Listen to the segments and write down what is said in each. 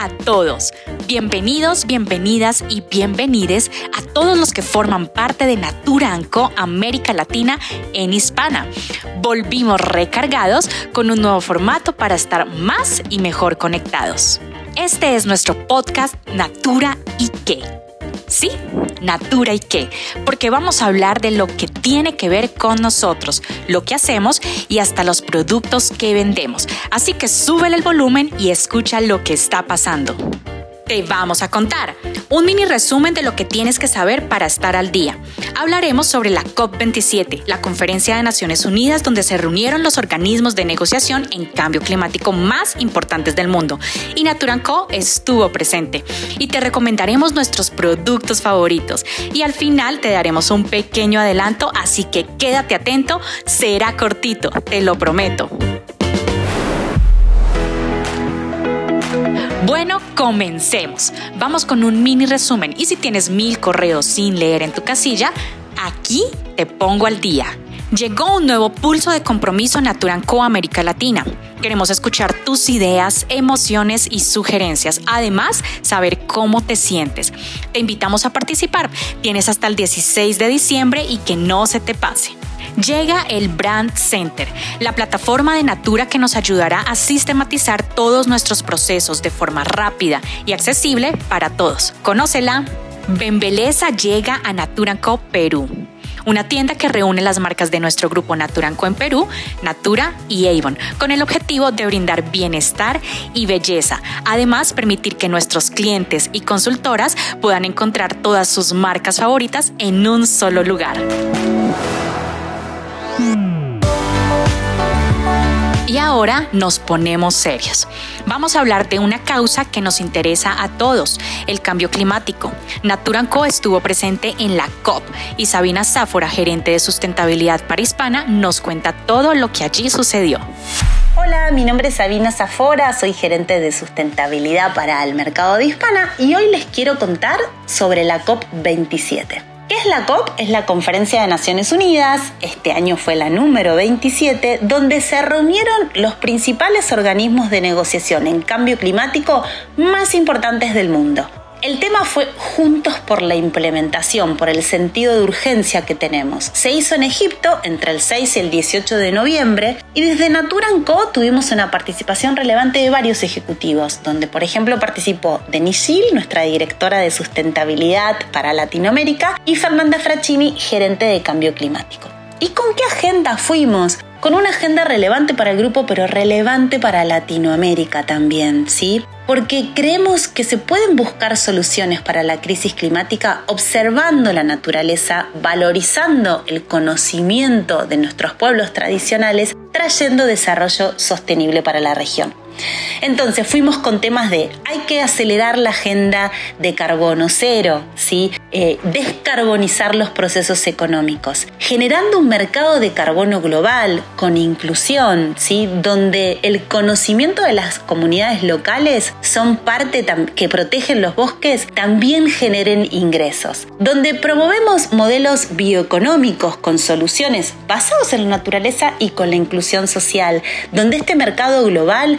a todos. Bienvenidos, bienvenidas y bienvenides a todos los que forman parte de Natura Co América Latina en Hispana. Volvimos recargados con un nuevo formato para estar más y mejor conectados. Este es nuestro podcast Natura y qué Sí, Natura y qué, porque vamos a hablar de lo que tiene que ver con nosotros, lo que hacemos y hasta los productos que vendemos. Así que sube el volumen y escucha lo que está pasando te vamos a contar. Un mini resumen de lo que tienes que saber para estar al día. Hablaremos sobre la COP27, la conferencia de Naciones Unidas donde se reunieron los organismos de negociación en cambio climático más importantes del mundo. Y Naturanco estuvo presente. Y te recomendaremos nuestros productos favoritos. Y al final te daremos un pequeño adelanto, así que quédate atento, será cortito, te lo prometo. Bueno, comencemos. Vamos con un mini resumen y si tienes mil correos sin leer en tu casilla, aquí te pongo al día. Llegó un nuevo pulso de compromiso Naturanco América Latina. Queremos escuchar tus ideas, emociones y sugerencias. Además, saber cómo te sientes. Te invitamos a participar. Tienes hasta el 16 de diciembre y que no se te pase llega el Brand Center, la plataforma de Natura que nos ayudará a sistematizar todos nuestros procesos de forma rápida y accesible para todos. Conócela. Bembeleza llega a Naturanco Perú una tienda que reúne las marcas de nuestro grupo Naturanco en Perú, Natura y Avon, con el objetivo de brindar bienestar y belleza. Además, permitir que nuestros clientes y consultoras puedan encontrar todas sus marcas favoritas en un solo lugar. Y ahora nos ponemos serios. Vamos a hablar de una causa que nos interesa a todos, el cambio climático. Naturanco estuvo presente en la COP y Sabina Záfora, gerente de sustentabilidad para Hispana, nos cuenta todo lo que allí sucedió. Hola, mi nombre es Sabina Zafora, soy gerente de sustentabilidad para el mercado de Hispana y hoy les quiero contar sobre la COP27. ¿Qué es la COP? Es la Conferencia de Naciones Unidas, este año fue la número 27, donde se reunieron los principales organismos de negociación en cambio climático más importantes del mundo. El tema fue Juntos por la implementación, por el sentido de urgencia que tenemos. Se hizo en Egipto entre el 6 y el 18 de noviembre y desde Natura Co tuvimos una participación relevante de varios ejecutivos, donde por ejemplo participó Denise Gil, nuestra directora de sustentabilidad para Latinoamérica, y Fernanda Fraccini, gerente de cambio climático. ¿Y con qué agenda fuimos? Con una agenda relevante para el grupo, pero relevante para Latinoamérica también, ¿sí? porque creemos que se pueden buscar soluciones para la crisis climática observando la naturaleza, valorizando el conocimiento de nuestros pueblos tradicionales, trayendo desarrollo sostenible para la región. Entonces fuimos con temas de hay que acelerar la agenda de carbono cero, ¿sí? Eh, descarbonizar los procesos económicos, generando un mercado de carbono global con inclusión, ¿sí? donde el conocimiento de las comunidades locales son parte que protegen los bosques también generen ingresos, donde promovemos modelos bioeconómicos con soluciones basados en la naturaleza y con la inclusión social, donde este mercado global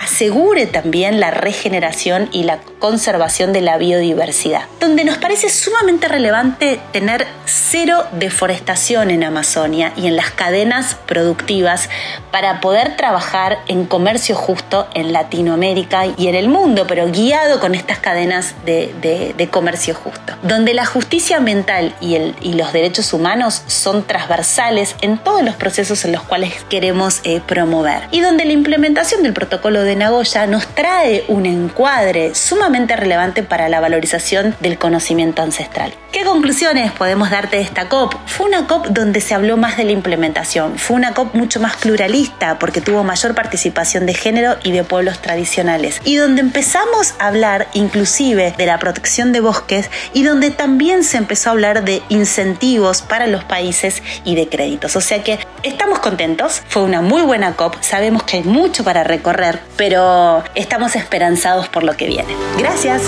asegure también la regeneración y la conservación de la biodiversidad, donde nos parece sumamente relevante tener cero deforestación en Amazonia y en las cadenas productivas para poder trabajar en comercio justo en Latinoamérica y en el mundo, pero guiado con estas cadenas de, comercio justo, donde la justicia ambiental y, el, y, los derechos humanos son transversales en todos los procesos en los cuales queremos eh, promover y donde la implementación del protocolo de Nagoya nos trae un encuadre sumamente relevante para la valorización del conocimiento ancestral. ¿Qué conclusiones podemos darte de esta COP? Fue una COP donde se habló más de la implementación, fue una COP mucho más pluralista porque tuvo mayor participación de género y de pueblos tradicionales y donde empezamos a hablar inclusive de la protección de bosques y donde también se empezó a hablar de incentivos para los países y de créditos. O sea que estamos contentos, fue una muy buena COP, sabemos que hay mucho para recorrer, pero estamos esperanzados por lo que viene. Gracias.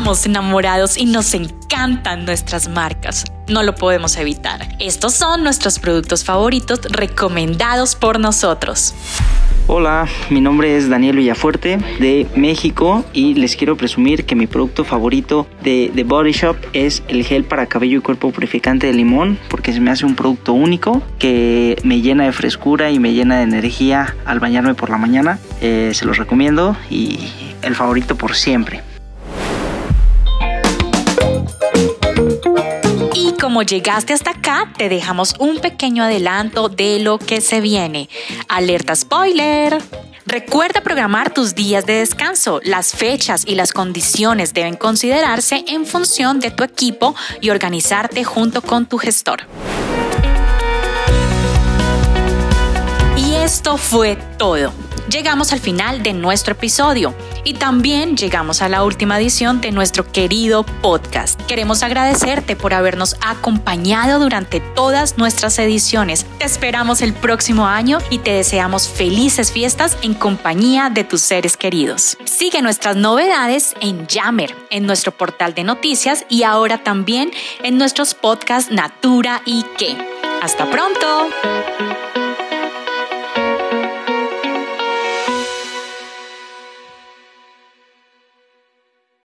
estamos enamorados y nos encantan nuestras marcas. No lo podemos evitar. Estos son nuestros productos favoritos recomendados por nosotros. Hola, mi nombre es Daniel Villafuerte de México y les quiero presumir que mi producto favorito de The Body Shop es el gel para cabello y cuerpo purificante de limón porque se me hace un producto único que me llena de frescura y me llena de energía al bañarme por la mañana. Eh, se los recomiendo y el favorito por siempre. Como llegaste hasta acá, te dejamos un pequeño adelanto de lo que se viene. Alerta spoiler. Recuerda programar tus días de descanso. Las fechas y las condiciones deben considerarse en función de tu equipo y organizarte junto con tu gestor. Y esto fue todo llegamos al final de nuestro episodio y también llegamos a la última edición de nuestro querido podcast. Queremos agradecerte por habernos acompañado durante todas nuestras ediciones. Te esperamos el próximo año y te deseamos felices fiestas en compañía de tus seres queridos. Sigue nuestras novedades en Yammer, en nuestro portal de noticias y ahora también en nuestros podcasts Natura y qué. Hasta pronto.